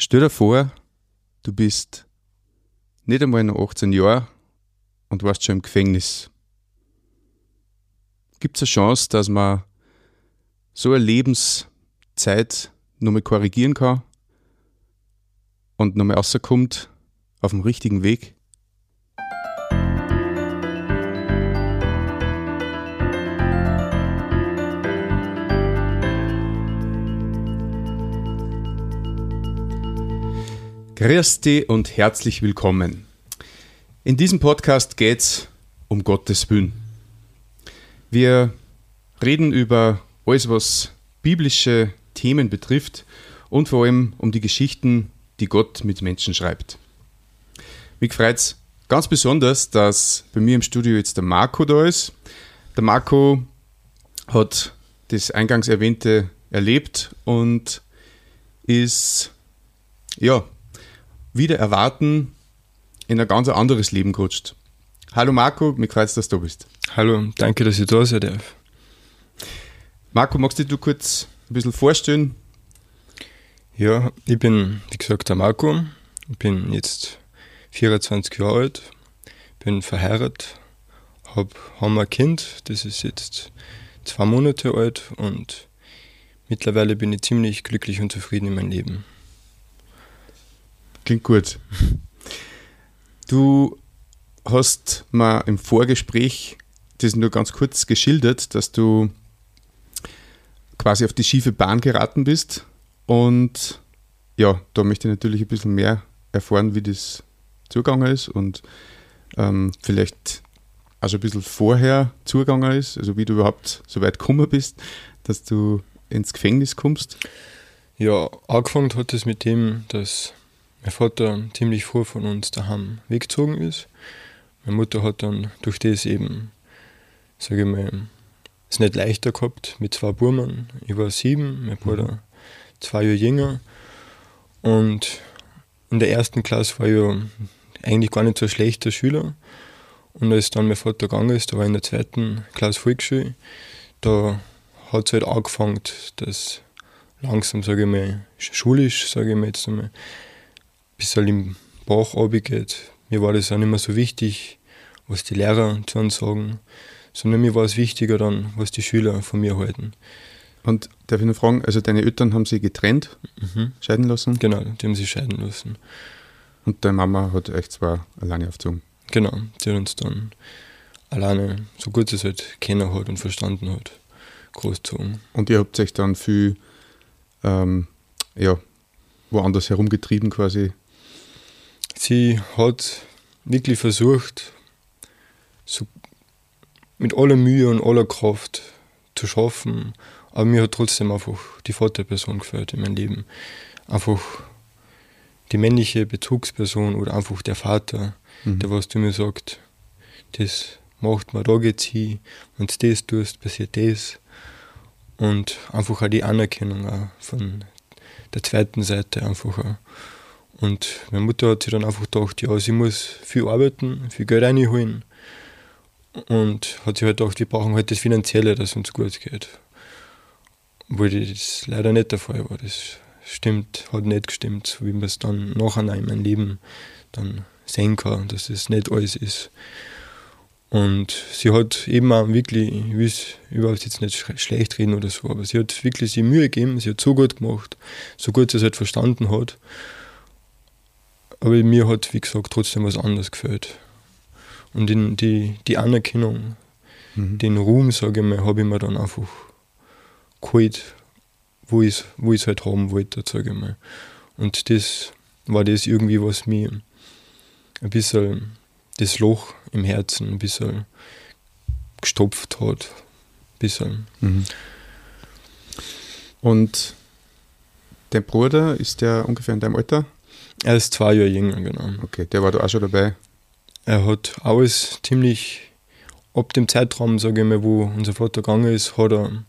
Stell dir vor, du bist nicht einmal noch 18 Jahre und warst schon im Gefängnis. Gibt es eine Chance, dass man so eine Lebenszeit nochmal korrigieren kann und nochmal rauskommt auf dem richtigen Weg? Grüß dich und herzlich willkommen. In diesem Podcast geht es um Gottes Willen. Wir reden über alles, was biblische Themen betrifft und vor allem um die Geschichten, die Gott mit Menschen schreibt. Mich freut es ganz besonders, dass bei mir im Studio jetzt der Marco da ist. Der Marco hat das eingangs erwähnte erlebt und ist ja wieder erwarten in ein ganz anderes Leben gerutscht. Hallo Marco, mir freut es, dass du bist. Hallo, danke, dass ich da sein darf. Marco, magst du dich kurz ein bisschen vorstellen? Ja, ich bin, wie gesagt, der Marco. Ich bin jetzt 24 Jahre alt, bin verheiratet, hab, haben ein Kind, das ist jetzt zwei Monate alt und mittlerweile bin ich ziemlich glücklich und zufrieden in meinem Leben. Klingt gut. Du hast mal im Vorgespräch das nur ganz kurz geschildert, dass du quasi auf die schiefe Bahn geraten bist. Und ja, da möchte ich natürlich ein bisschen mehr erfahren, wie das zugegangen ist und ähm, vielleicht schon ein bisschen vorher zugegangen ist, also wie du überhaupt so weit gekommen bist, dass du ins Gefängnis kommst. Ja, angefangen hat es mit dem, dass mein Vater ziemlich früh von uns daheim weggezogen ist. Meine Mutter hat dann durch das eben, sage ich mal, es nicht leichter gehabt mit zwei Burmen. Ich war sieben, mein Bruder mhm. zwei Jahre jünger. Und in der ersten Klasse war ich ja eigentlich gar nicht so ein schlechter Schüler. Und als dann mein Vater gegangen ist, da war ich in der zweiten Klasse Volksschule, da hat es halt angefangen, dass langsam, sage ich mal, schulisch, sage ich mal jetzt einmal, bisschen im Bauch geht. Mir war das auch nicht mehr so wichtig, was die Lehrer zu uns sagen, sondern mir war es wichtiger dann, was die Schüler von mir halten. Und darf ich noch fragen, also deine Eltern haben sie getrennt, mhm. scheiden lassen? Genau, die haben sie scheiden lassen. Und deine Mama hat euch zwar alleine aufgezogen? Genau, die hat uns dann alleine, so gut es halt kennen hat und verstanden hat, großgezogen. Und ihr habt euch dann viel ähm, ja, woanders herumgetrieben quasi? Sie hat wirklich versucht, so mit aller Mühe und aller Kraft zu schaffen, aber mir hat trotzdem einfach die Vaterperson gefällt in meinem Leben. Einfach die männliche Bezugsperson oder einfach der Vater, mhm. der was du mir sagt, das macht man, da geht's hin, wenn du das tust, passiert das. Und einfach auch die Anerkennung auch von der zweiten Seite einfach auch. Und meine Mutter hat sich dann einfach gedacht, ja, sie muss viel arbeiten, viel Geld reinholen. Und hat sich halt gedacht, wir brauchen halt das Finanzielle, dass uns gut geht. Obwohl das leider nicht der Fall war. Das stimmt, hat nicht gestimmt, so wie man es dann nachher in meinem Leben dann sehen kann, dass es nicht alles ist. Und sie hat eben auch wirklich, ich will es überhaupt jetzt nicht schlecht reden oder so, aber sie hat wirklich sie Mühe gegeben, sie hat so gut gemacht, so gut sie es halt verstanden hat. Aber mir hat, wie gesagt, trotzdem was anderes gefällt. Und in die, die Anerkennung, mhm. den Ruhm, sage ich mal, habe ich mir dann einfach geholt, wo ich es wo halt haben wollte, sage ich mal. Und das war das irgendwie, was mir ein bisschen das Loch im Herzen ein bisschen gestopft hat. Ein bisschen. Mhm. Und dein Bruder, ist der ungefähr in deinem Alter? Er ist zwei Jahre jünger, genau. Okay, der war da auch schon dabei? Er hat alles ziemlich, ab dem Zeitraum, sage ich mal, wo unser Vater gegangen ist, hat er,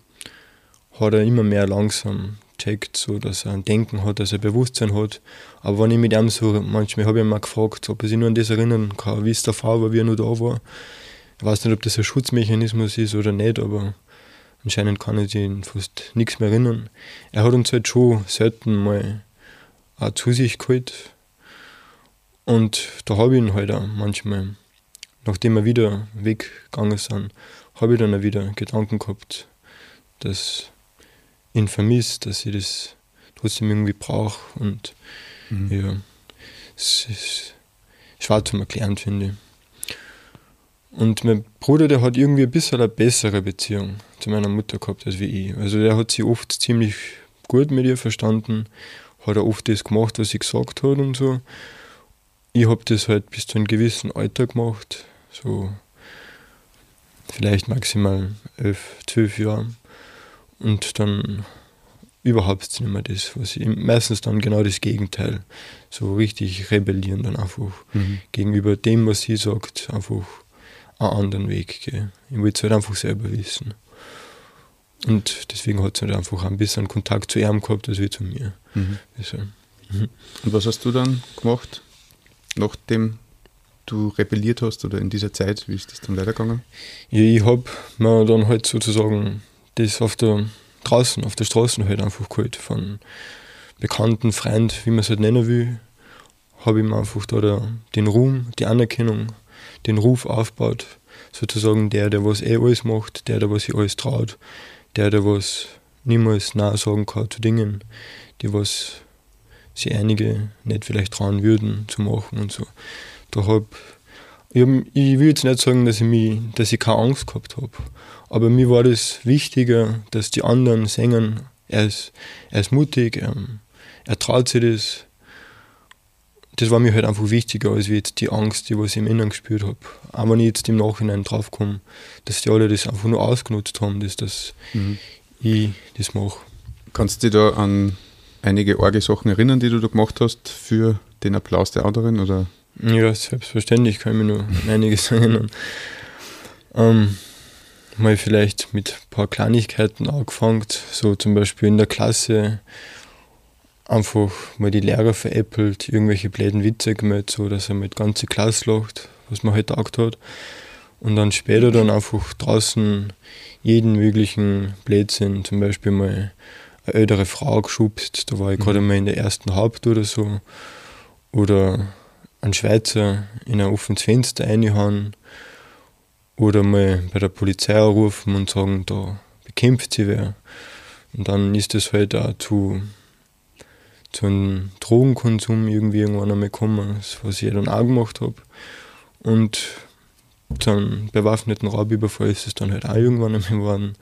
hat er immer mehr langsam checkt, so dass er ein Denken hat, dass er Bewusstsein hat. Aber wenn ich mit ihm so, manchmal habe ich ihn mal gefragt, ob er sich nur an das erinnern kann, wie es der Fall war, wie er nur da war. Ich weiß nicht, ob das ein Schutzmechanismus ist oder nicht, aber anscheinend kann ich sich fast nichts mehr erinnern. Er hat uns halt schon selten mal auch zu sich geholt. Und da habe ich ihn halt auch manchmal, nachdem wir wieder weggegangen sind, habe ich dann auch wieder Gedanken gehabt, dass ich ihn vermisse, dass ich das trotzdem irgendwie brauche. Und mhm. ja, es ist schwer zu erklären, finde ich. Und mein Bruder, der hat irgendwie ein bisschen eine bessere Beziehung zu meiner Mutter gehabt als wie ich. Also der hat sie oft ziemlich gut mit ihr verstanden, hat er oft das gemacht, was sie gesagt hat und so. Ich habe das halt bis zu einem gewissen Alter gemacht, so vielleicht maximal elf, zwölf Jahre. Und dann überhaupt nicht mehr das, was ich, meistens dann genau das Gegenteil, so richtig rebellieren dann einfach mhm. gegenüber dem, was sie sagt, einfach einen anderen Weg gehen. Ich will es halt einfach selber wissen. Und deswegen hat es halt einfach ein bisschen Kontakt zu ihm gehabt, als wie zu mir. Mhm. Also, mhm. Und was hast du dann gemacht, nachdem du rebelliert hast oder in dieser Zeit? Wie ist das dann weitergegangen? Ja, ich habe mir dann halt sozusagen das auf der draußen, auf der Straße halt einfach geholt von Bekannten, Freunden, wie man es halt nennen will, habe ich mir einfach da der, den Ruhm, die Anerkennung den Ruf aufbaut, sozusagen der, der was eh alles macht, der, der was sich alles traut, der, der was niemals Nein sagen kann zu Dingen, die was sie einige nicht vielleicht trauen würden zu machen und so. Da hab, ich, hab, ich will jetzt nicht sagen, dass ich, mich, dass ich keine Angst gehabt habe, aber mir war das wichtiger, dass die anderen singen, er ist, er ist mutig, er, er traut sich das, das war mir halt einfach wichtiger als jetzt die Angst, die was ich im Inneren gespürt habe. Auch wenn ich jetzt im Nachhinein draufkomme, dass die alle das einfach nur ausgenutzt haben, dass das mhm. ich das mache. Kannst du dich da an einige arge Sachen erinnern, die du da gemacht hast für den Applaus der anderen? Oder? Ja, selbstverständlich kann ich mich nur an einiges erinnern. Ähm, mal vielleicht mit ein paar Kleinigkeiten angefangen, so zum Beispiel in der Klasse einfach mal die Lehrer veräppelt, irgendwelche bläden Witze gemacht, so dass er mit ganze Klasse lacht, was man halt gedacht hat. Und dann später dann einfach draußen jeden möglichen Blödsinn, zum Beispiel mal eine ältere Frau geschubst, da war ich mhm. gerade mal in der ersten Haupt oder so. Oder einen Schweizer in ein offenes Fenster reinhauen. Oder mal bei der Polizei anrufen und sagen, da bekämpft sie wer. Und dann ist das halt auch zu zu einem Drogenkonsum irgendwie irgendwann einmal gekommen, was ich dann auch gemacht habe. Und zu einem bewaffneten Raubüberfall ist es dann halt auch irgendwann einmal geworden.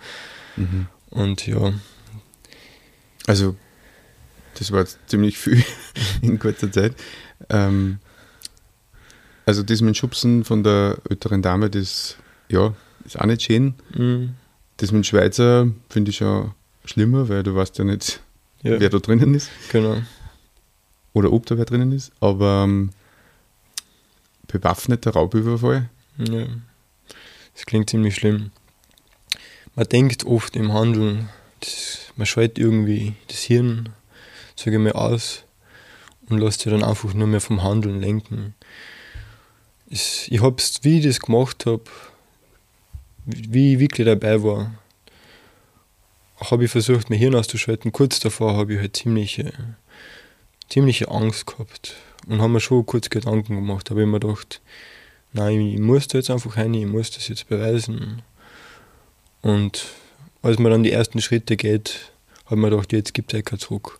Mhm. Und ja. Also, das war jetzt ziemlich viel in kurzer Zeit. Ähm, also, das mit dem Schubsen von der älteren Dame, das ja, ist auch nicht schön. Mhm. Das mit dem Schweizer finde ich ja schlimmer, weil du weißt ja nicht, ja. wer da drinnen ist. Genau. Oder ob da wer drinnen ist. Aber ähm, bewaffneter Raubüberfall. Ja. Das klingt ziemlich schlimm. Man denkt oft im Handeln, das, man schaltet irgendwie das Hirn, sage ich mal, aus und lässt sich dann einfach nur mehr vom Handeln lenken. Ich, ich hab's, wie ich das gemacht habe, wie ich wirklich dabei war, habe ich versucht, mein Hirn auszuschalten. Kurz davor habe ich halt ziemliche, ziemliche Angst gehabt und habe mir schon kurz Gedanken gemacht. Habe ich mir gedacht, nein, ich muss da jetzt einfach rein, ich muss das jetzt beweisen. Und als man dann die ersten Schritte geht, habe ich mir gedacht, jetzt gibt es eh kein Zurück.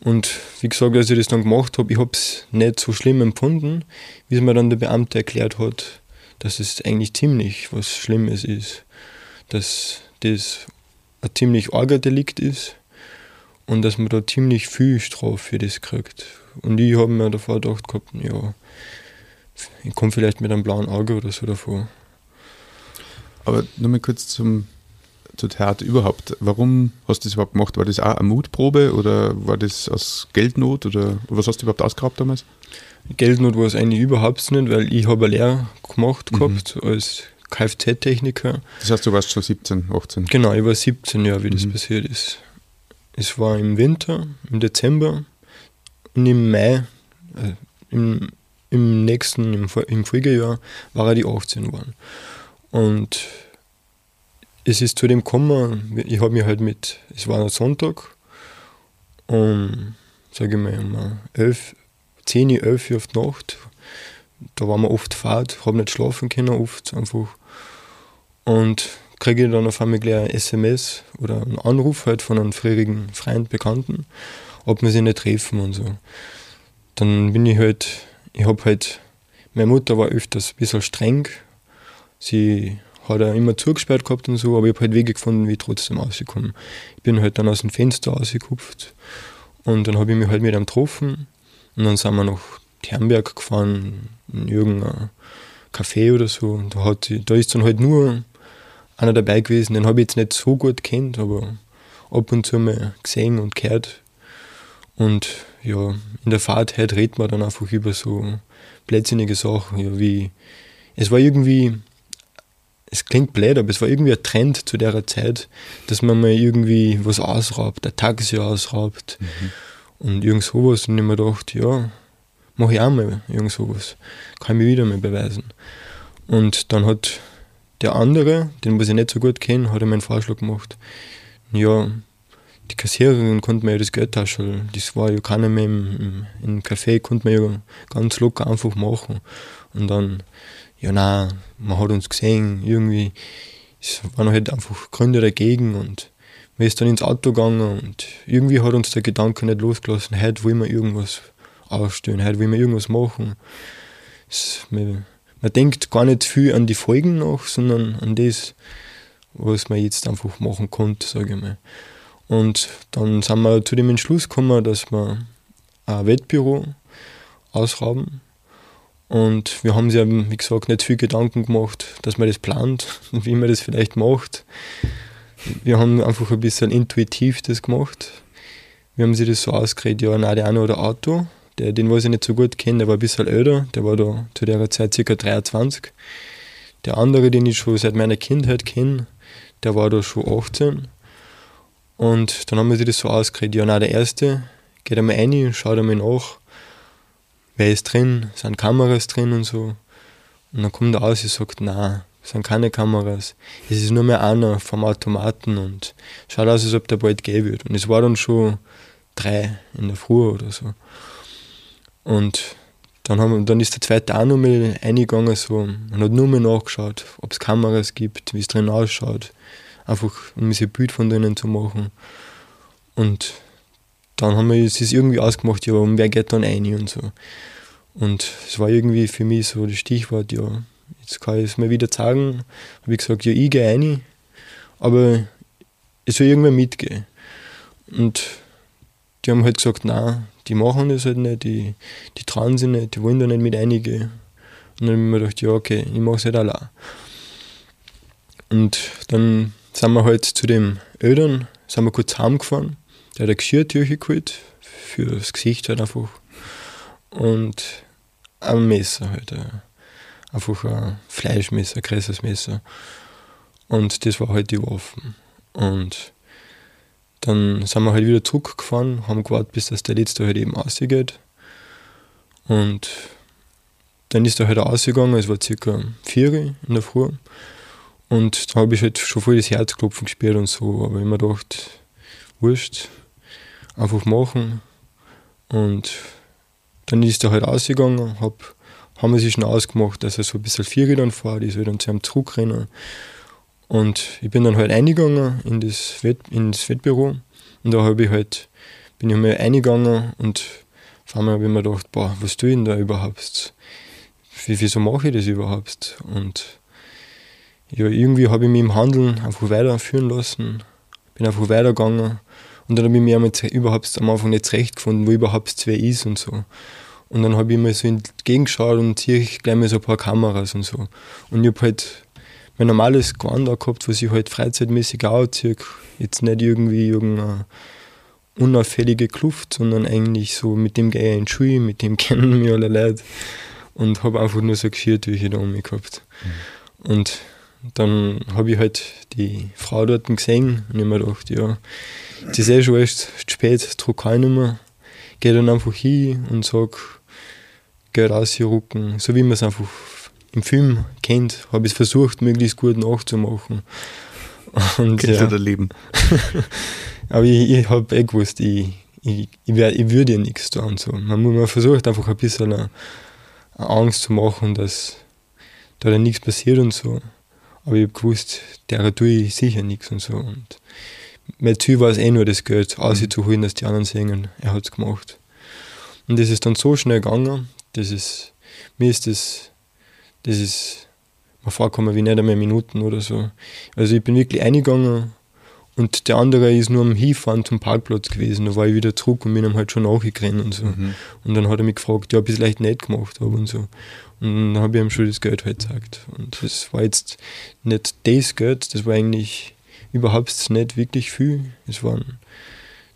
Und wie gesagt, als ich das dann gemacht habe, ich habe es nicht so schlimm empfunden, wie es mir dann der Beamte erklärt hat, dass es eigentlich ziemlich was Schlimmes ist. Dass das ein ziemlich arger Delikt ist und dass man da ziemlich viel Strafe für das kriegt. Und ich habe mir davor gedacht gehabt, ja, ich komme vielleicht mit einem blauen Auge oder so davor. Aber nochmal kurz zum, zur Tat überhaupt. Warum hast du das überhaupt gemacht? War das auch eine Mutprobe oder war das aus Geldnot oder was hast du überhaupt ausgehabt damals? Geldnot war es eigentlich überhaupt nicht, weil ich habe eine Lehre gemacht mhm. gehabt als Kfz-Techniker. Das heißt, du warst schon 17, 18? Genau, ich war 17 Jahre, wie mhm. das passiert ist. Es war im Winter, im Dezember und im Mai, äh, im, im nächsten, im, im Folgejahr, war er die 18 geworden. Und es ist zu dem gekommen, ich habe mich halt mit, es war ein Sonntag, um sage ich mal, um 11, 10, 11 Uhr auf die Nacht. Da waren wir oft fahrt, habe nicht schlafen können, oft einfach. Und kriege dann auf einmal gleich ein SMS oder einen Anruf halt von einem früheren Freund, Bekannten, ob wir sich nicht treffen und so. Dann bin ich halt, ich habe halt, meine Mutter war öfters ein bisschen streng. Sie hat er immer zugesperrt gehabt und so, aber ich habe halt Wege gefunden, wie ich trotzdem rausgekommen. Ich bin halt dann aus dem Fenster rausgekupft und dann habe ich mich halt mit ihm getroffen und dann sind wir nach Ternberg gefahren, in irgendein Café oder so. Und da, hat, da ist dann halt nur einer dabei gewesen, den habe ich jetzt nicht so gut kennt, aber ab und zu mal gesehen und gehört. Und ja, in der Fahrt halt redet man dann einfach über so blödsinnige Sachen, ja, wie es war irgendwie es klingt blöd, aber es war irgendwie ein Trend zu der Zeit, dass man mal irgendwie was ausraubt, ein Taxi ausraubt mhm. und irgend sowas. Und ich mir gedacht, ja, mach ich auch mal irgend sowas. Kann ich mich wieder mal beweisen. Und dann hat der andere, den was ich nicht so gut kenne, hat mir einen Vorschlag gemacht. Ja, die Kassiererin konnte mir ja das Geld tauschen. Das war ja keiner mehr im, im, im Café, konnte man ja ganz locker einfach machen. Und dann ja, nein, man hat uns gesehen, irgendwie, es waren halt einfach Gründe dagegen und man ist dann ins Auto gegangen und irgendwie hat uns der Gedanke nicht losgelassen, heute wollen wir irgendwas ausstellen, heute wollen wir irgendwas machen. Es, man, man denkt gar nicht viel an die Folgen noch, sondern an das, was man jetzt einfach machen konnte, sage ich mal. Und dann sind wir zu dem Entschluss gekommen, dass wir ein Wettbüro ausrauben und wir haben sich, wie gesagt, nicht viel Gedanken gemacht, dass man das plant und wie man das vielleicht macht. Wir haben einfach ein bisschen intuitiv das gemacht. Wir haben sich das so ausgeredet, ja, eine oder Auto, der, den was ich nicht so gut kenne, der war ein bisschen älter, der war da zu der Zeit ca. 23. Der andere, den ich schon seit meiner Kindheit kenne, der war da schon 18. Und dann haben wir sich das so ausgeredet, ja, nein, der erste, geht einmal rein, schaut einmal nach, wer ist drin, sind Kameras drin und so. Und dann kommt er aus und sagt, na, sind keine Kameras. Es ist nur mehr einer vom Automaten und schaut aus, als ob der bald gehen wird. Und es war dann schon drei in der Früh oder so. Und dann, haben, dann ist der zweite auch noch mal eingegangen so, und hat nur mal nachgeschaut, ob es Kameras gibt, wie es drin ausschaut. Einfach, um ein Bild von drinnen zu machen. Und dann haben wir es irgendwie ausgemacht, ja, wer geht dann rein und so. Und es war irgendwie für mich so das Stichwort, ja, jetzt kann ich es mir wieder sagen. Habe ich gesagt, ja, ich gehe rein, aber es soll irgendwer mitgehen. Und die haben halt gesagt, nein, die machen das halt nicht, die, die trauen sich nicht, die wollen da nicht mit reingehen. Und dann habe ich mir gedacht, ja, okay, ich mache es halt allein. Und dann sind wir halt zu dem Eltern, sind wir kurz heimgefahren der hat eine Geschirrtücher geholt, für das Gesicht halt einfach. Und ein Messer halt. Einfach ein Fleischmesser, ein größeres Messer. Und das war halt die Waffen. Und dann sind wir halt wieder zurückgefahren, haben gewartet, bis das der letzte halt eben ausgeht. Und dann ist er halt ausgegangen, es war circa vier in der Früh. Und da habe ich halt schon voll das Herzklopfen gespürt und so, aber ich mir gedacht, wurscht, einfach machen. Und dann ist er halt ausgegangen, hab, haben wir sich schon ausgemacht, dass er so ein bisschen Vierrädern fährt, ich soll dann zu einem zurückrennen. Und ich bin dann halt eingegangen in das, Wett, in das Wettbüro und da habe ich halt, bin ich mal eingegangen und auf einmal habe ich mir gedacht, boah, was tue ich denn da überhaupt? Wie, wieso mache ich das überhaupt? Und ja, irgendwie habe ich mich im Handeln einfach weiterführen lassen, bin einfach weitergegangen und dann habe ich mir einmal überhaupt am Anfang nicht zurecht gefunden, wo überhaupt wer ist und so. Und dann habe ich mir so entgegengeschaut und ich gleich mal so ein paar Kameras und so. Und ich habe halt mein normales Gewand gehabt, was ich halt freizeitmäßig auch ziehe. Jetzt nicht irgendwie irgendeine unauffällige Kluft, sondern eigentlich so mit dem gehe ich in die Schule, mit dem kennen mich alle Leute. Und habe einfach nur so Geschirrtücher da um mich gehabt. Mhm. Und dann habe ich halt die Frau dort gesehen und ich mir gedacht, ja, das ist eh schon echt spät, druck ich nicht mehr. Gehe dann einfach hin und sage, Geld rausrucken, so wie man es einfach im Film kennt, habe ich es versucht, möglichst gut nachzumachen. Und, Kennt ja. Leben. Aber ich, ich habe eh gewusst, ich, ich, ich, wär, ich würde ja nichts tun und so. Man, man versucht einfach ein bisschen eine, eine Angst zu machen, dass da dann nichts passiert und so. Aber ich habe gewusst, der tue ich sicher nichts und so. Und mein Ziel war es eh nur, das Geld mhm. auszuholen, dass die anderen singen. Er hat es gemacht. Und das ist dann so schnell gegangen, das ist, mir ist das, das ist, man vorkommen wie nicht einmal Minuten oder so. Also ich bin wirklich eingegangen und der andere ist nur am Hinfahren zum Parkplatz gewesen. Da war ich wieder zurück und bin ihm halt schon nachgerannt und so. Mhm. Und dann hat er mich gefragt, ja, ob ich es leicht nicht gemacht habe und so. Und dann habe ich ihm schon das Geld halt gesagt. Und das war jetzt nicht das Geld, das war eigentlich überhaupt nicht wirklich viel. Es waren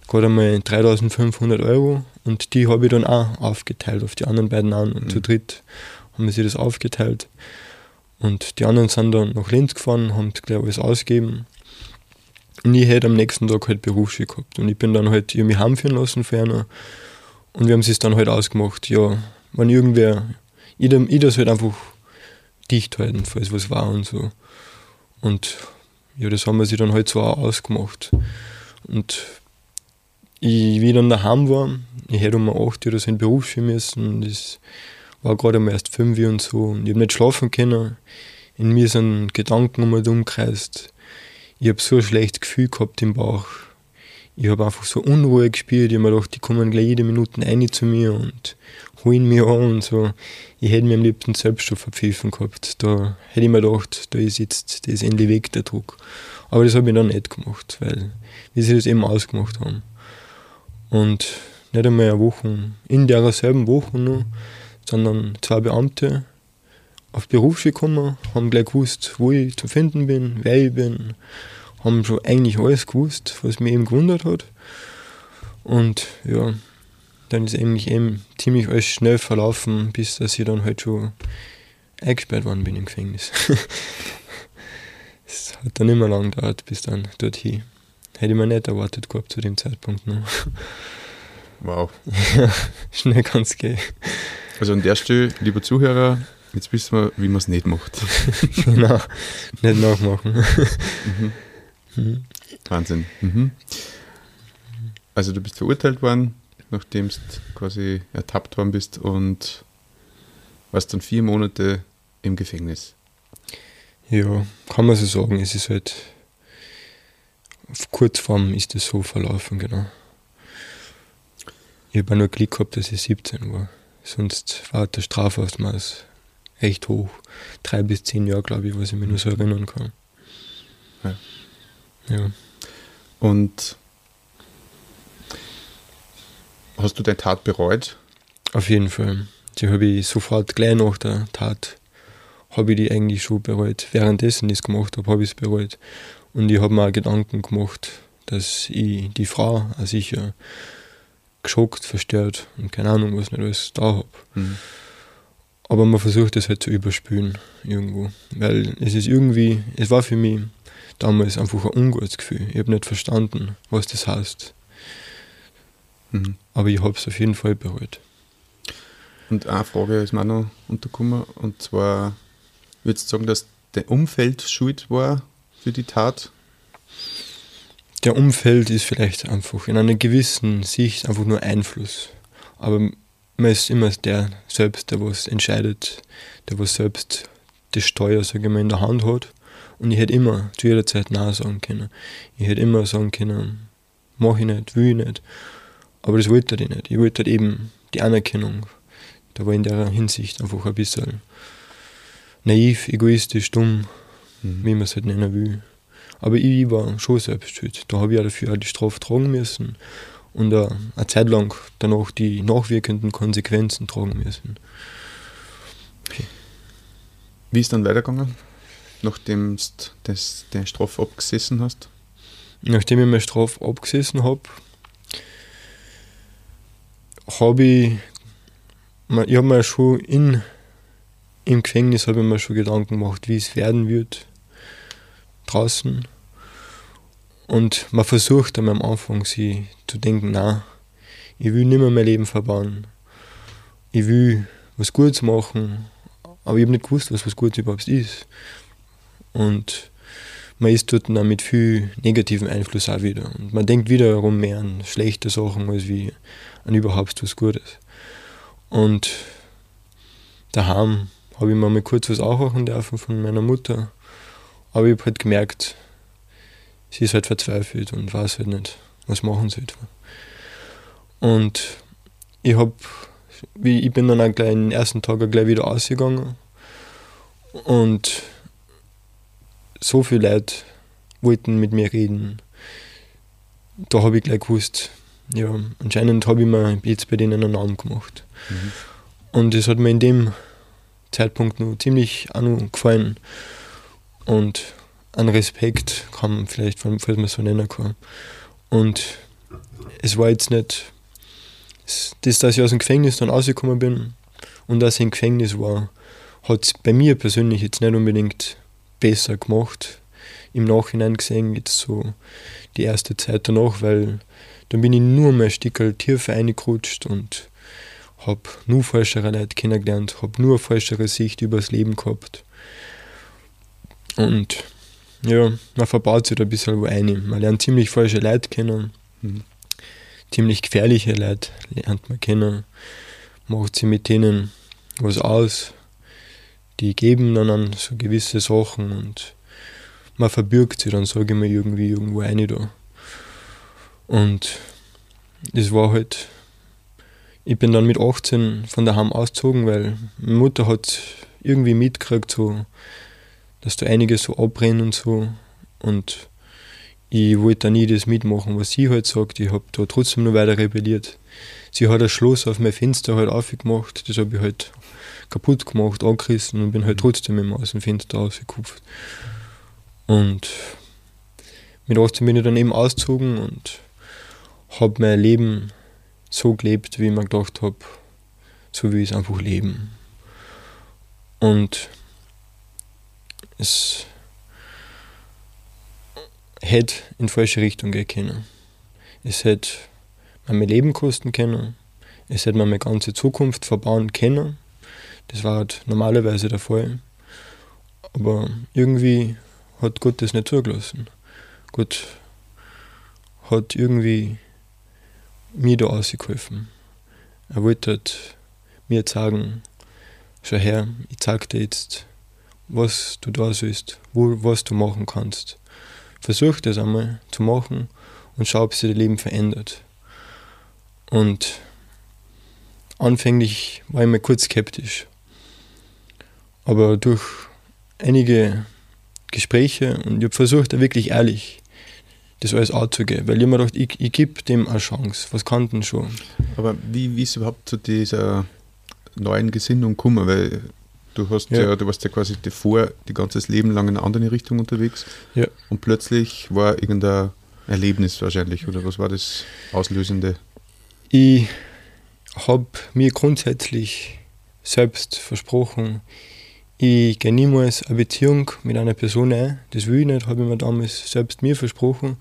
gerade einmal 3500 Euro und die habe ich dann auch aufgeteilt auf die anderen beiden an. Und mhm. zu dritt haben wir sich das aufgeteilt. Und die anderen sind dann nach Linz gefahren, haben gleich alles ausgegeben. Und ich hätte am nächsten Tag halt Berufsschule gehabt. Und ich bin dann halt irgendwie heimführen lassen für einen. Und wir haben es dann halt ausgemacht, ja, wenn irgendwer, ich, ich das halt einfach dicht halten, falls was war und so. Und ja, das haben wir sich dann halt so auch ausgemacht. Und ich, wie ich dann daheim war, ich hätte um 8 Uhr so in Berufsschule müssen. Das war gerade mal erst 5 Uhr und so. Und ich habe nicht schlafen können. In mir sind Gedanken um und umkreist ich habe so ein schlechtes Gefühl gehabt im Bauch. Ich habe einfach so Unruhe gespürt. Ich habe mir gedacht, die kommen gleich jede Minute rein zu mir und holen mich an und so. Ich hätte mir am liebsten selbst schon verpfiffen gehabt. Da hätte ich mir gedacht, da ist jetzt, da ist endlich weg der Druck. Aber das habe ich dann nicht gemacht, weil wir sie das eben ausgemacht haben. Und nicht einmal eine Woche, in derselben Woche noch, sondern zwei Beamte auf Berufsschule gekommen, haben gleich gewusst, wo ich zu finden bin, wer ich bin, haben schon eigentlich alles gewusst, was mich eben gewundert hat. Und ja, dann ist eigentlich eben ziemlich alles schnell verlaufen, bis dass ich dann halt schon eingesperrt worden bin im Gefängnis. Es hat dann immer lang gedauert, bis dann dorthin. Hätte ich mir nicht erwartet gehabt zu dem Zeitpunkt. Ne? Wow. Ja, schnell kann es gehen. Also an der Stelle, lieber Zuhörer, Jetzt wissen wir, wie man es nicht macht. genau, nicht nachmachen. Mhm. Mhm. Wahnsinn. Mhm. Also du bist verurteilt worden, nachdem du quasi ertappt worden bist und warst dann vier Monate im Gefängnis. Ja, kann man so sagen. Es ist halt auf Kurzform ist es so verlaufen, genau. Ich habe nur Glück gehabt, dass ich 17 war. Sonst war der Strafausmaß echt hoch. Drei bis zehn Jahre, glaube ich, was ich mich nur so erinnern kann. Ja. ja. Und hast du deine Tat bereut? Auf jeden Fall. Die habe ich sofort gleich nach der Tat habe ich die eigentlich schon bereut. Währenddessen ich es gemacht habe, habe ich es bereut. Und ich habe mir auch Gedanken gemacht, dass ich die Frau sicher geschockt, verstört und keine Ahnung, was nicht alles da habe. Mhm. Aber man versucht es halt zu überspülen irgendwo. Weil es ist irgendwie, es war für mich damals einfach ein ungutes Gefühl. Ich habe nicht verstanden, was das heißt. Mhm. Aber ich habe es auf jeden Fall bereut. Und eine Frage ist mir noch untergekommen, und zwar, würdest du sagen, dass der Umfeld schuld war für die Tat? Der Umfeld ist vielleicht einfach in einer gewissen Sicht einfach nur Einfluss. Aber man ist immer der selbst, der was entscheidet, der was selbst die Steuer, sage ich mal, in der Hand hat. Und ich hätte immer zu jeder Zeit Nein sagen können. Ich hätte immer sagen können, mach ich nicht, will ich nicht. Aber das wollte ich nicht. Ich wollte halt eben die Anerkennung. Da war in der Hinsicht einfach ein bisschen naiv, egoistisch, dumm, mhm. wie man es halt nennen will. Aber ich war schon selbst schuld. Da habe ich ja dafür die Strafe tragen müssen und eine Zeit lang dann auch die nachwirkenden Konsequenzen tragen müssen. Okay. Wie ist dann weitergegangen, nachdem du den Strafe abgesessen hast? Nachdem ich meine Strafe abgesessen habe, habe ich, ich habe mir schon in, im Gefängnis habe ich mir schon Gedanken gemacht, wie es werden wird draußen und man versucht am Anfang, sie zu denken, na, ich will nicht mehr mein Leben verbauen. Ich will was Gutes machen, aber ich habe nicht gewusst, was was Gutes überhaupt ist. Und man ist dort dann mit viel negativen Einfluss auch wieder. Und man denkt wiederum mehr an schlechte Sachen als wie an überhaupt was Gutes. Und daheim habe ich mir mal kurz was aufwachen dürfen von meiner Mutter. Aber ich habe halt gemerkt, sie ist halt verzweifelt und weiß halt nicht, was machen soll. Und ich habe, ich bin dann auch gleich den ersten Tag gleich wieder ausgegangen und so viele Leute wollten mit mir reden. Da habe ich gleich gewusst, ja, anscheinend habe ich mir jetzt bei denen einen Namen gemacht. Mhm. Und es hat mir in dem Zeitpunkt noch ziemlich auch noch gefallen. Und an Respekt kann man vielleicht, falls man so nennen kann. Und es war jetzt nicht, das, dass ich aus dem Gefängnis dann rausgekommen bin und dass ich im Gefängnis war, hat es bei mir persönlich jetzt nicht unbedingt besser gemacht. Im Nachhinein gesehen, jetzt so die erste Zeit danach, weil dann bin ich nur mehr ein Stück tiefer reingerutscht und habe nur falschere Leute kennengelernt, habe nur falschere Sicht über das Leben gehabt. Und ja, man verbaut sich da ein bisschen wo ein. Man lernt ziemlich falsche Leute kennen, mhm. ziemlich gefährliche Leute lernt man kennen, macht sie mit denen was aus, die geben dann an so gewisse Sachen und man verbirgt sie dann, sage ich mal, irgendwie irgendwo eine da. Und das war halt, ich bin dann mit 18 von daheim ausgezogen, weil meine Mutter hat irgendwie mitgekriegt, so, dass da einiges so abbrennt und so. Und ich wollte da nie das mitmachen, was sie halt sagt. Ich habe da trotzdem noch weiter rebelliert. Sie hat ein Schloss auf mein Fenster halt aufgemacht, das habe ich halt kaputt gemacht, angerissen und bin halt trotzdem immer aus dem Fenster rausgekupft. Und mit 18 bin ich dann eben ausgezogen und habe mein Leben so gelebt, wie ich mir gedacht habe, so wie ich es einfach leben. Und es hätte in falsche Richtung gehen können. Es hätte mein Leben kosten können. Es hätte meine ganze Zukunft verbauen können. Das war halt normalerweise der Fall. Aber irgendwie hat Gott das nicht zugelassen. Gott hat irgendwie mir da ausgeholfen. Er wollte halt mir sagen, schau her, ich zeig dir jetzt, was du da sollst, wo, was du machen kannst. Versuch das einmal zu machen und schau, ob sich dein Leben verändert. Und anfänglich war ich mal kurz skeptisch. Aber durch einige Gespräche und ich habe versucht, wirklich ehrlich das alles anzugehen, weil ich mir gedacht, ich, ich gebe dem eine Chance, was kann denn schon. Aber wie, wie ist überhaupt zu dieser neuen Gesinnung gekommen? Weil du hast ja, ja du warst ja quasi davor die ganzes Leben lang in eine andere Richtung unterwegs ja. und plötzlich war irgendein Erlebnis wahrscheinlich, oder was war das Auslösende? Ich habe mir grundsätzlich selbst versprochen, ich gehe niemals eine Beziehung mit einer Person ein. Das will ich nicht, habe ich mir damals selbst mir versprochen.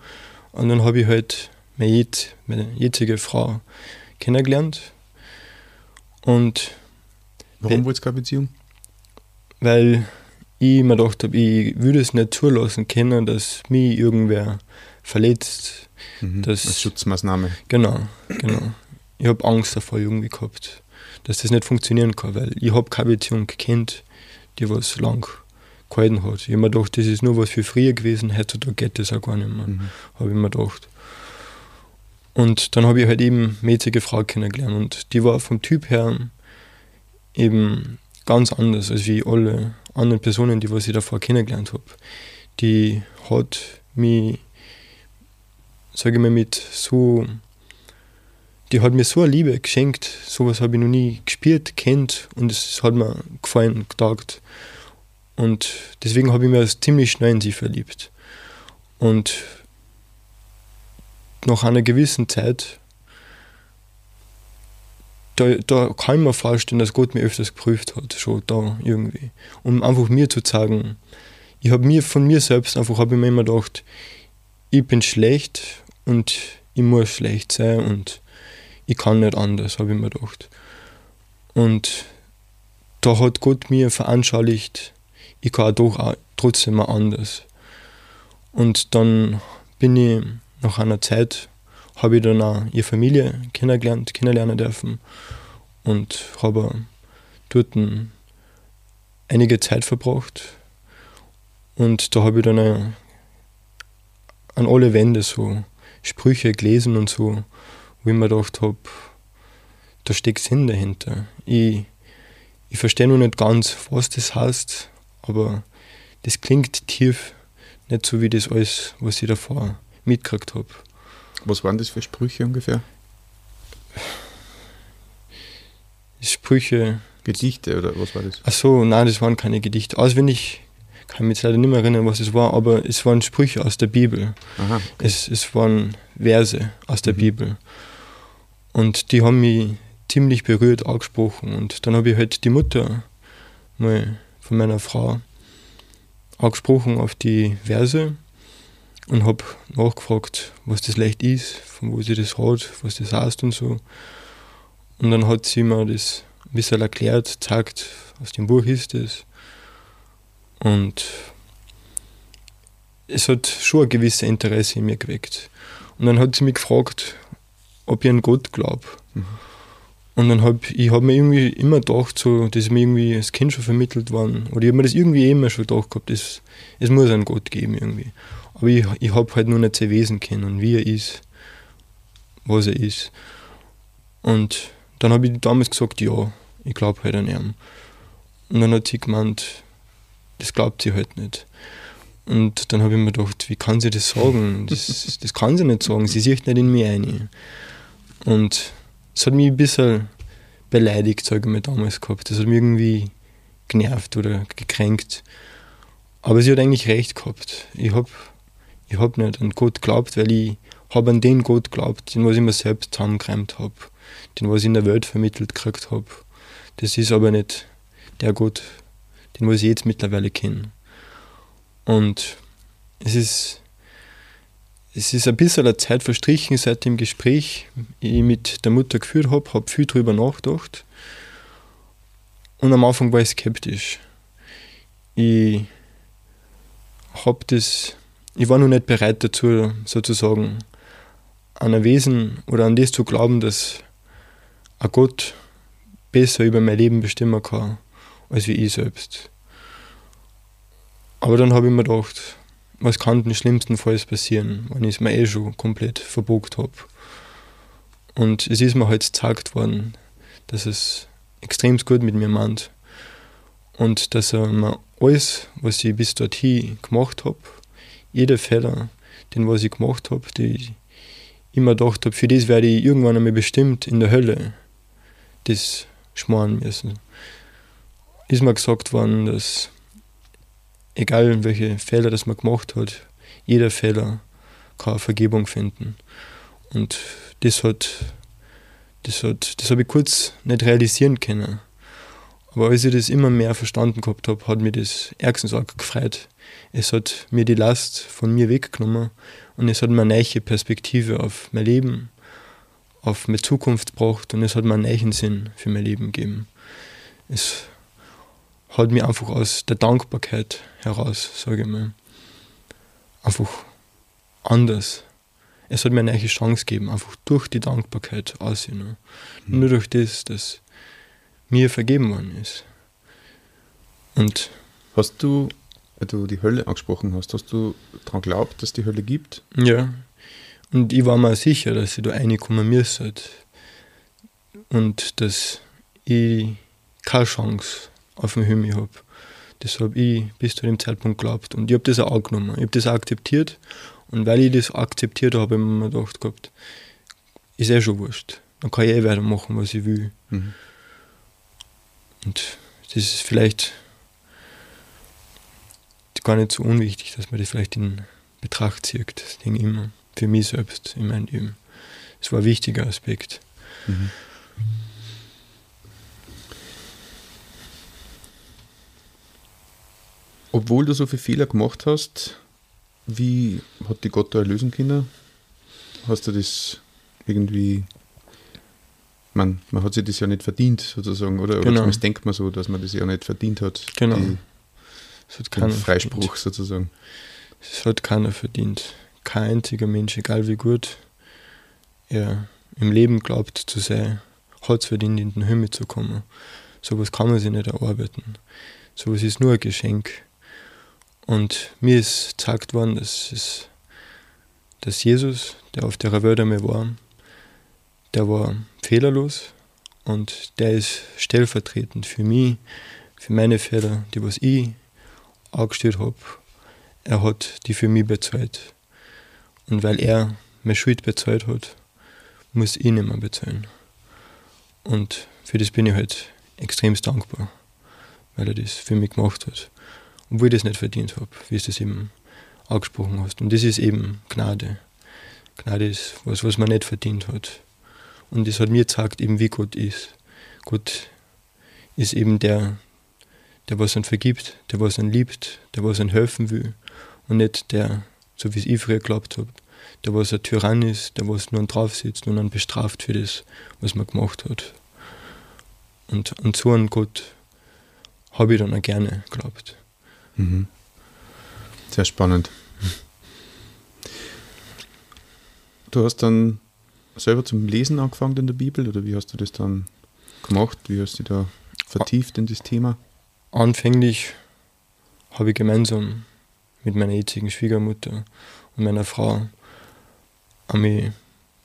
Und dann habe ich halt meine, meine jetzige Frau kennengelernt. Und Warum wolltest du keine Beziehung? Weil ich mir gedacht habe, ich würde es nicht zulassen können, dass mich irgendwer verletzt. Mhm, dass, als Schutzmaßnahme. Genau, genau. Ich habe Angst davor irgendwie gehabt, dass das nicht funktionieren kann, weil ich habe keine Beziehung gekannt die was lang gehalten hat. Ich habe mir gedacht, das ist nur was für früher gewesen, heutzutage geht das auch gar nicht mehr, mhm. habe ich mir gedacht. Und dann habe ich halt eben mäßige Frau kennengelernt und die war vom Typ her eben ganz anders als wie alle anderen Personen, die was ich davor kennengelernt habe. Die hat mich, sage ich mal, mit so, die hat mir so eine Liebe geschenkt, sowas habe ich noch nie gespürt, kennt und es hat mir gefallen, gedacht. Und deswegen habe ich mich ziemlich schnell in sie verliebt. Und nach einer gewissen Zeit, da, da kann mir vorstellen, dass Gott mir öfters geprüft hat, schon da irgendwie. Um einfach mir zu sagen, ich habe mir von mir selbst einfach, ich mir immer gedacht, ich bin schlecht und ich muss schlecht sein und ich kann nicht anders, habe ich mir gedacht. Und da hat Gott mir veranschaulicht, ich kann doch auch trotzdem mal anders. Und dann bin ich nach einer Zeit, habe ich dann auch ihre Familie kennengelernt, kennenlernen dürfen und habe dort einige Zeit verbracht. Und da habe ich dann an alle Wände so Sprüche gelesen und so, wo ich mir gedacht habe, da steckt Sinn dahinter. Ich, ich verstehe noch nicht ganz, was das heißt, aber das klingt tief, nicht so wie das alles, was ich davor mitgekriegt habe. Was waren das für Sprüche ungefähr? Sprüche. Gedichte oder was war das? Ach so, nein, das waren keine Gedichte. Auswendig kann ich mich jetzt leider nicht mehr erinnern, was es war, aber es waren Sprüche aus der Bibel. Aha, okay. es, es waren Verse aus der mhm. Bibel. Und die haben mich ziemlich berührt angesprochen. Und dann habe ich halt die Mutter mal von meiner Frau angesprochen auf die Verse und habe nachgefragt, was das leicht ist, von wo sie das hat, was das heißt und so. Und dann hat sie mir das ein bisschen erklärt, zeigt, aus dem Buch ist es. Und es hat schon ein gewisses Interesse in mir geweckt. Und dann hat sie mich gefragt, ob ich an Gott glaube. Mhm. Und dann habe ich hab mir irgendwie immer gedacht, so, dass mir irgendwie als Kind schon vermittelt worden, oder ich habe mir das irgendwie immer schon gedacht gehabt, es, es muss einen Gott geben irgendwie. Aber ich, ich habe halt nur nicht sein Wesen kennen, wie er ist, was er ist. Und dann habe ich damals gesagt, ja, ich glaube halt an ihn. Und dann hat sie gemeint, das glaubt sie halt nicht. Und dann habe ich mir gedacht, wie kann sie das sagen? Das, das kann sie nicht sagen, sie sieht nicht in mir ein. Und das hat mich ein bisschen beleidigt, sage ich mal, damals gehabt. Das hat mich irgendwie genervt oder gekränkt. Aber sie hat eigentlich recht gehabt. Ich habe ich hab nicht an Gott geglaubt, weil ich habe an den Gott geglaubt, den was ich mir selbst zusammengereimt habe, den was ich in der Welt vermittelt gekriegt habe. Das ist aber nicht der Gott, den was ich jetzt mittlerweile kenne. Und es ist es ist ein bisschen eine Zeit verstrichen seit dem Gespräch, ich mit der Mutter geführt habe, habe viel darüber nachgedacht. Und am Anfang war ich skeptisch. Ich habe das, ich war noch nicht bereit dazu, sozusagen an ein Wesen oder an das zu glauben, dass ein Gott besser über mein Leben bestimmen kann, als wie ich selbst. Aber dann habe ich mir gedacht, was kann denn schlimmstenfalls passieren, wenn ich es mir eh schon komplett verbogt habe. Und es ist mir halt gezeigt worden, dass es extrem gut mit mir meint. Und dass er mir alles, was ich bis dorthin gemacht habe, jeder Fehler, den was ich gemacht habe, die ich immer gedacht habe, für das werde ich irgendwann einmal bestimmt in der Hölle das schmoren müssen. Ist mir gesagt worden, dass egal welche Fehler das man gemacht hat, jeder Fehler kann Vergebung finden. Und das hat, das hat, das habe ich kurz nicht realisieren können. Aber als ich das immer mehr verstanden gehabt habe, hat mir das ärgstens auch gefreut. Es hat mir die Last von mir weggenommen und es hat mir eine neue Perspektive auf mein Leben, auf meine Zukunft gebracht und es hat mir einen neuen Sinn für mein Leben gegeben. Es hat mich einfach aus der Dankbarkeit heraus, sage ich mal, einfach anders. Es hat mir eine neue Chance gegeben, einfach durch die Dankbarkeit aussehen. Mhm. Nur durch das, dass mir vergeben worden ist. Und hast du, weil du die Hölle angesprochen hast, hast du daran geglaubt, dass die Hölle gibt? Ja. Und ich war mir sicher, dass ich da reinkommen müsste. Und dass ich keine Chance auf dem Himmel habe. Das habe ich bis zu dem Zeitpunkt geglaubt. Und ich habe das auch angenommen. Ich habe das auch akzeptiert. Und weil ich das akzeptiert habe, habe ich mir gedacht gehabt, ist eh schon wurscht. Dann kann ich eh weitermachen, was ich will. Mhm. Und das ist vielleicht gar nicht so unwichtig, dass man das vielleicht in Betracht zieht. Das Ding immer. Für mich selbst in meinem Leben. Das war ein wichtiger Aspekt. Mhm. Obwohl du so viele Fehler gemacht hast, wie hat die Gott da erlösen können? Hast du das irgendwie. Man, man hat sich das ja nicht verdient, sozusagen, oder? Genau. Oder zumindest denkt man so, dass man das ja nicht verdient hat. Genau. Die, den Freispruch sozusagen. Es hat keiner verdient. Kein einziger Mensch, egal wie gut er im Leben glaubt zu sein, hat es verdient, in den Himmel zu kommen. Sowas kann man sich nicht erarbeiten. Sowas ist nur ein Geschenk. Und mir ist gezeigt worden, dass, es, dass Jesus, der auf der Welt einmal war, der war fehlerlos und der ist stellvertretend für mich, für meine Fehler, die was ich angestellt habe. Er hat die für mich bezahlt. Und weil er meine Schuld bezahlt hat, muss ich nicht mehr bezahlen. Und für das bin ich halt extrem dankbar, weil er das für mich gemacht hat. Obwohl ich das nicht verdient habe, wie du das eben angesprochen hast. Und das ist eben Gnade. Gnade ist was, was man nicht verdient hat. Und das hat mir gezeigt, eben wie Gott ist. Gott ist eben der, der was einen vergibt, der was einen liebt, der was einen helfen will. Und nicht der, so wie es ich früher geglaubt habe, der was ein Tyrann ist, der was nur drauf sitzt und dann bestraft für das, was man gemacht hat. Und, und so einen Gott habe ich dann auch gerne geglaubt. Mhm. Sehr spannend. Du hast dann selber zum Lesen angefangen in der Bibel oder wie hast du das dann gemacht? Wie hast du da vertieft in das Thema? Anfänglich habe ich gemeinsam mit meiner jetzigen Schwiegermutter und meiner Frau mich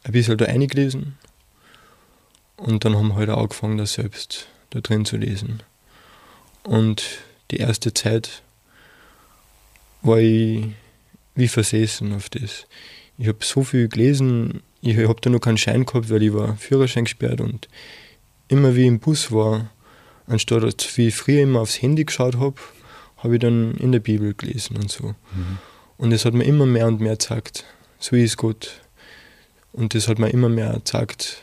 ein bisschen da eingelesen und dann haben wir halt auch angefangen, das selbst da drin zu lesen. Und die erste Zeit war ich wie versessen auf das. Ich habe so viel gelesen, ich habe da noch keinen Schein gehabt, weil ich war Führerschein gesperrt und immer wie ich im Bus war, anstatt dass wie ich früher immer aufs Handy geschaut habe, habe ich dann in der Bibel gelesen und so. Mhm. Und es hat mir immer mehr und mehr gezeigt, so ist Gott. Und das hat mir immer mehr gezeigt,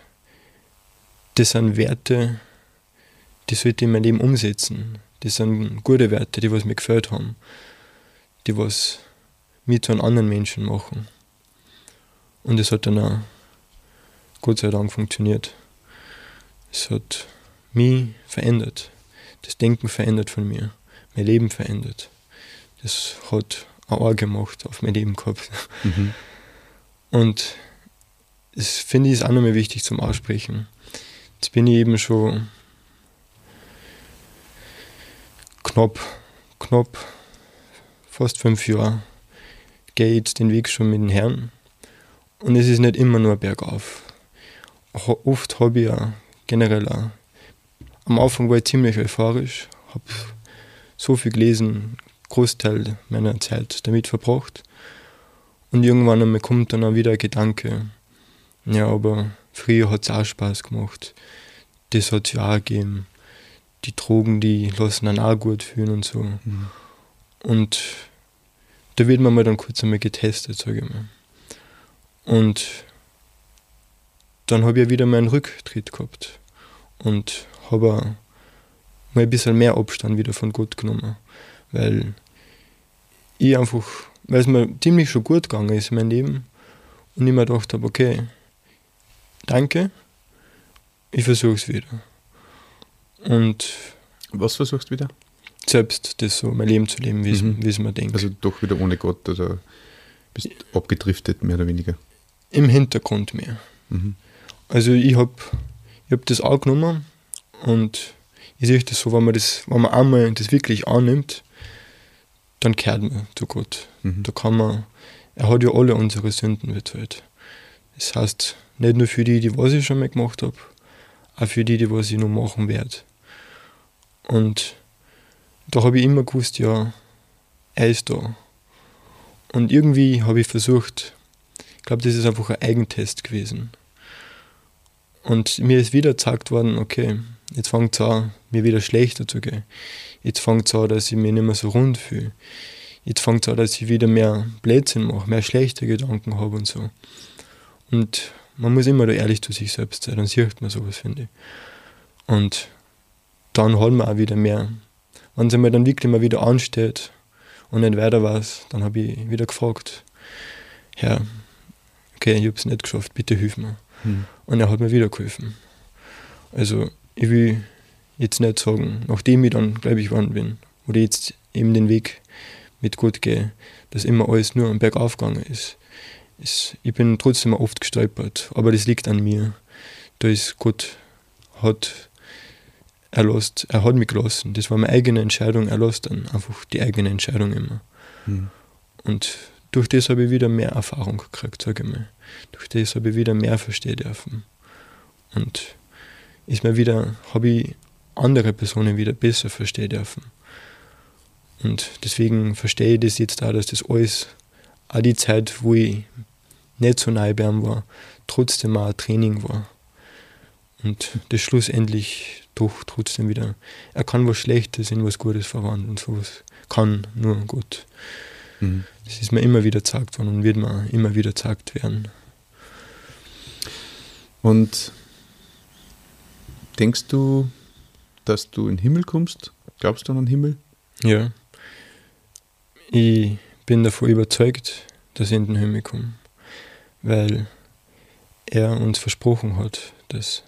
das sind Werte, die sollte ich in mein Leben umsetzen. Das sind gute Werte, die was mir gefällt haben, die was mich zu einem anderen Menschen machen. Und es hat dann auch Gott sei Dank funktioniert. Es hat mich verändert, das Denken verändert von mir, mein Leben verändert. Das hat auch gemacht auf mein Leben gehabt. Mhm. Und das finde ich ist auch nochmal wichtig zum Aussprechen. Jetzt bin ich eben schon knapp, knapp fast fünf Jahre, gehe jetzt den Weg schon mit den Herren. Und es ist nicht immer nur bergauf. Oft habe ich ja generell auch, am Anfang war ich ziemlich euphorisch, habe so viel gelesen, Großteil meiner Zeit damit verbracht. Und irgendwann einmal kommt dann auch wieder ein Gedanke, ja, aber früher hat es auch Spaß gemacht. Das hat es ja auch gegeben. Die Drogen, die lassen dann auch gut fühlen und so. Mhm. Und da wird man mal dann kurz einmal getestet, sage ich mal. Und dann habe ich wieder meinen Rücktritt gehabt und habe mal ein bisschen mehr Abstand wieder von Gott genommen, weil ich einfach, weil es mir ziemlich schon gut gegangen ist in meinem Leben und ich mir gedacht habe, okay, danke, ich versuche es wieder. Und was versuchst du wieder? Selbst das so, mein Leben zu leben, wie mhm. es mir denkt. Also doch wieder ohne Gott oder bist abgedriftet, mehr oder weniger? Im Hintergrund mehr. Mhm. Also ich habe ich hab das angenommen und ich sehe das so, wenn man das, wenn man einmal das wirklich annimmt, dann kehrt man zu Gott. Mhm. Da kann man, er hat ja alle unsere Sünden bezahlt. Das heißt, nicht nur für die, die was ich schon mal gemacht habe, auch für die, die was ich noch machen werde. Und da habe ich immer gewusst, ja, er ist da. Und irgendwie habe ich versucht, ich glaube, das ist einfach ein Eigentest gewesen. Und mir ist wieder gezeigt worden, okay, jetzt fängt es an, mir wieder schlechter zu gehen. Jetzt fängt es an, dass ich mich nicht mehr so rund fühle. Jetzt fängt es an, dass ich wieder mehr Blödsinn mache, mehr schlechte Gedanken habe und so. Und man muss immer da ehrlich zu sich selbst sein, dann sieht man sowas, finde ich. Und dann hat man auch wieder mehr. Wenn es mir dann wirklich mal wieder ansteht und nicht weiter weiß, dann habe ich wieder gefragt, Herr, okay, ich habe es nicht geschafft, bitte hilf mir. Hm. Und er hat mir wieder geholfen. Also ich will jetzt nicht sagen, nachdem ich dann, glaube ich, geworden bin, oder jetzt eben den Weg mit Gott gehe, dass immer alles nur am Berg aufgegangen ist. ist. Ich bin trotzdem oft gestolpert, aber das liegt an mir. Da ist Gott hat erlost, er hat mich gelassen. Das war meine eigene Entscheidung, er lässt dann einfach die eigene Entscheidung immer. Mhm. Und durch das habe ich wieder mehr Erfahrung gekriegt, sage ich mal. Durch das habe ich wieder mehr verstehen dürfen. Und ist mir wieder, habe ich andere Personen wieder besser verstehen dürfen. Und deswegen verstehe ich das jetzt auch, dass das alles, auch die Zeit, wo ich nicht so nahe bei ihm war, trotzdem auch ein Training war. Und das schlussendlich doch trotzdem wieder, er kann was Schlechtes in was Gutes verwandeln. Und sowas kann nur Gott. Mhm. Das ist mir immer wieder gesagt worden und wird mir immer wieder gesagt werden. Und denkst du, dass du in den Himmel kommst? Glaubst du an den Himmel? Ja. Ich bin davon überzeugt, dass ich in den Himmel komme, weil er uns versprochen hat, dass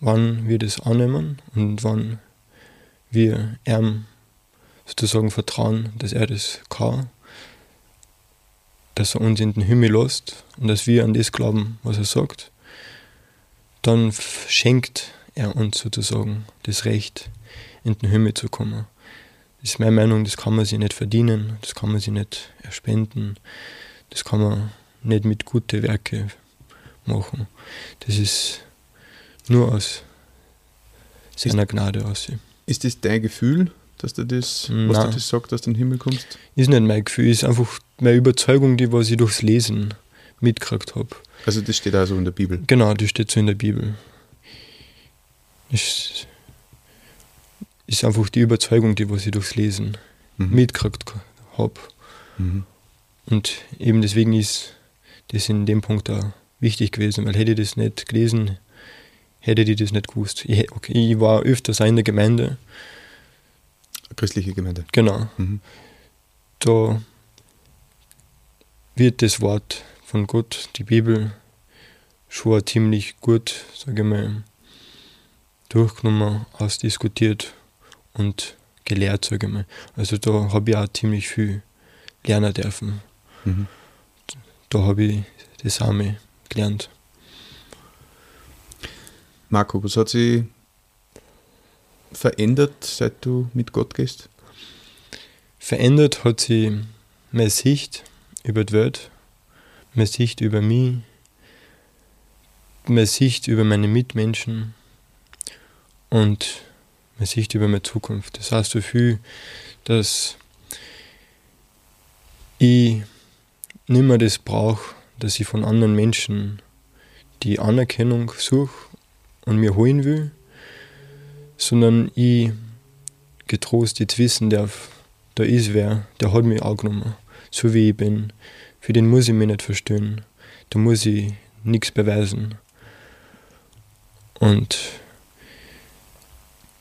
wann wir das annehmen und wann wir ihm sozusagen vertrauen, dass er das kann, dass er uns in den Himmel lässt und dass wir an das glauben, was er sagt, dann schenkt er uns sozusagen das Recht, in den Himmel zu kommen. Das ist meine Meinung, das kann man sich nicht verdienen, das kann man sich nicht erspenden, das kann man nicht mit guten Werken machen. Das ist nur aus seiner Gnade aus. Ist das dein Gefühl, dass du das, Nein. was du das sagt, dass du in den Himmel kommst? Ist nicht mein Gefühl, ist einfach meine Überzeugung, die was ich durchs Lesen mitgekriegt habe. Also das steht also in der Bibel? Genau, das steht so in der Bibel. Ist, ist einfach die Überzeugung, die was ich durchs Lesen mhm. mitgekriegt habe. Mhm. Und eben deswegen ist das in dem Punkt auch wichtig gewesen, weil hätte ich das nicht gelesen, hätte ich das nicht gewusst. Ich, okay, ich war öfters in der Gemeinde. Christliche Gemeinde. Genau. Mhm. Da wird das Wort von Gott, die Bibel, schon ziemlich gut, sage ich mal, durchgenommen, ausdiskutiert und gelehrt, sage ich mal. Also da habe ich auch ziemlich viel lernen dürfen. Mhm. Da habe ich das auch gelernt. Marco, was hat sich verändert, seit du mit Gott gehst? Verändert hat sich meine Sicht über die Welt, meine Sicht über mich, meine Sicht über meine Mitmenschen und meine Sicht über meine Zukunft. Das heißt so viel, dass ich nicht mehr das brauche, dass ich von anderen Menschen die Anerkennung suche und mir holen will, sondern ich getrost jetzt wissen darf, da ist wer, der hat mich angenommen, so wie ich bin. Für den muss ich mich nicht verstehen, da muss ich nichts beweisen. Und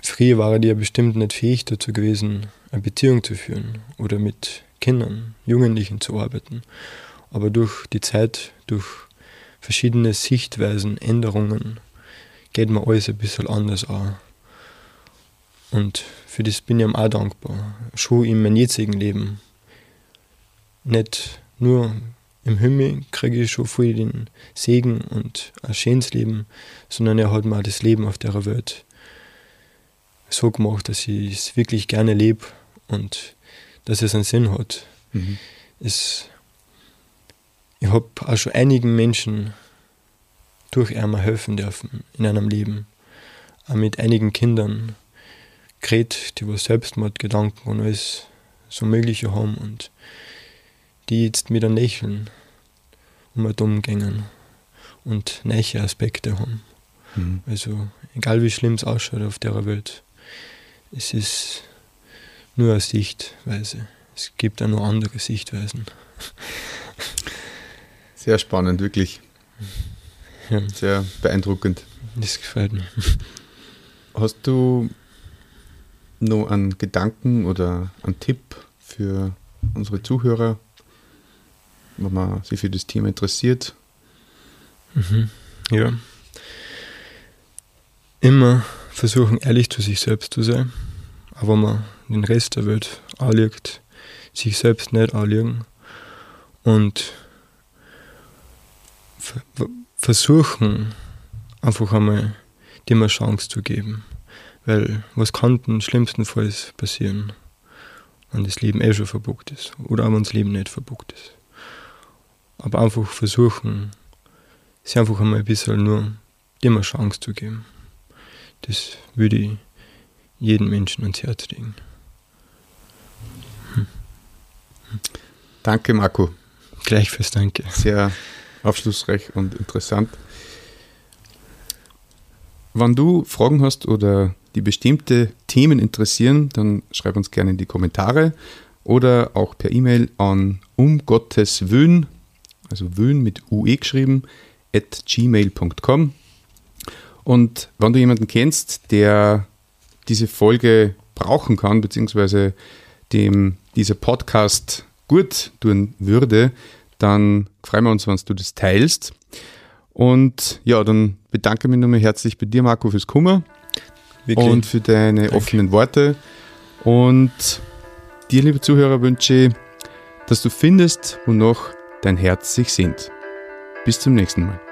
früher war ich ja bestimmt nicht fähig dazu gewesen, eine Beziehung zu führen oder mit Kindern, Jugendlichen zu arbeiten. Aber durch die Zeit, durch verschiedene Sichtweisen, Änderungen, geht mir alles ein bisschen anders an. Und für das bin ich ihm auch dankbar. Schon in meinem jetzigen Leben. Nicht nur im Himmel kriege ich schon viel den Segen und ein schönes Leben, sondern er hat mir auch das Leben auf der Welt so gemacht, dass ich es wirklich gerne lebe und dass es einen Sinn hat. Mhm. Es, ich habe auch schon einigen Menschen durch Ärmer helfen dürfen in einem Leben. Auch mit einigen Kindern geredet, die was Selbstmordgedanken und alles so Mögliche haben und die jetzt mit einem Lächeln um ein umgängen und neue Aspekte haben. Mhm. Also egal wie schlimm es ausschaut auf der Welt, es ist nur eine Sichtweise. Es gibt auch noch andere Sichtweisen. Sehr spannend, wirklich. Ja. Sehr beeindruckend. Das gefällt mir. Hast du noch einen Gedanken oder einen Tipp für unsere Zuhörer, wenn man sich für das Thema interessiert? Mhm. Ja. Immer versuchen, ehrlich zu sich selbst zu sein. Aber wenn man den Rest der Welt anlegt, sich selbst nicht anlegen und versuchen, einfach einmal dem eine Chance zu geben. Weil was kann denn schlimmstenfalls passieren, wenn das Leben eh schon verbuckt ist oder wenn das Leben nicht verbuckt ist. Aber einfach versuchen, sich einfach einmal ein bisschen nur eine Chance zu geben. Das würde ich jedem Menschen ans Herz legen. Hm. Danke, Marco. Gleichfalls danke. Sehr aufschlussreich und interessant. Wenn du Fragen hast oder die bestimmte Themen interessieren, dann schreib uns gerne in die Kommentare oder auch per E-Mail an um Gottes Wön, also Wön mit UE geschrieben, at gmail.com. Und wenn du jemanden kennst, der diese Folge brauchen kann, beziehungsweise dem dieser Podcast gut tun würde, dann freuen wir uns, wenn du das teilst. Und ja, dann bedanke ich mich nochmal herzlich bei dir, Marco, fürs Kummer Wirklich? und für deine Danke. offenen Worte. Und dir, liebe Zuhörer, wünsche ich, dass du findest, wonach dein Herz sich sehnt. Bis zum nächsten Mal.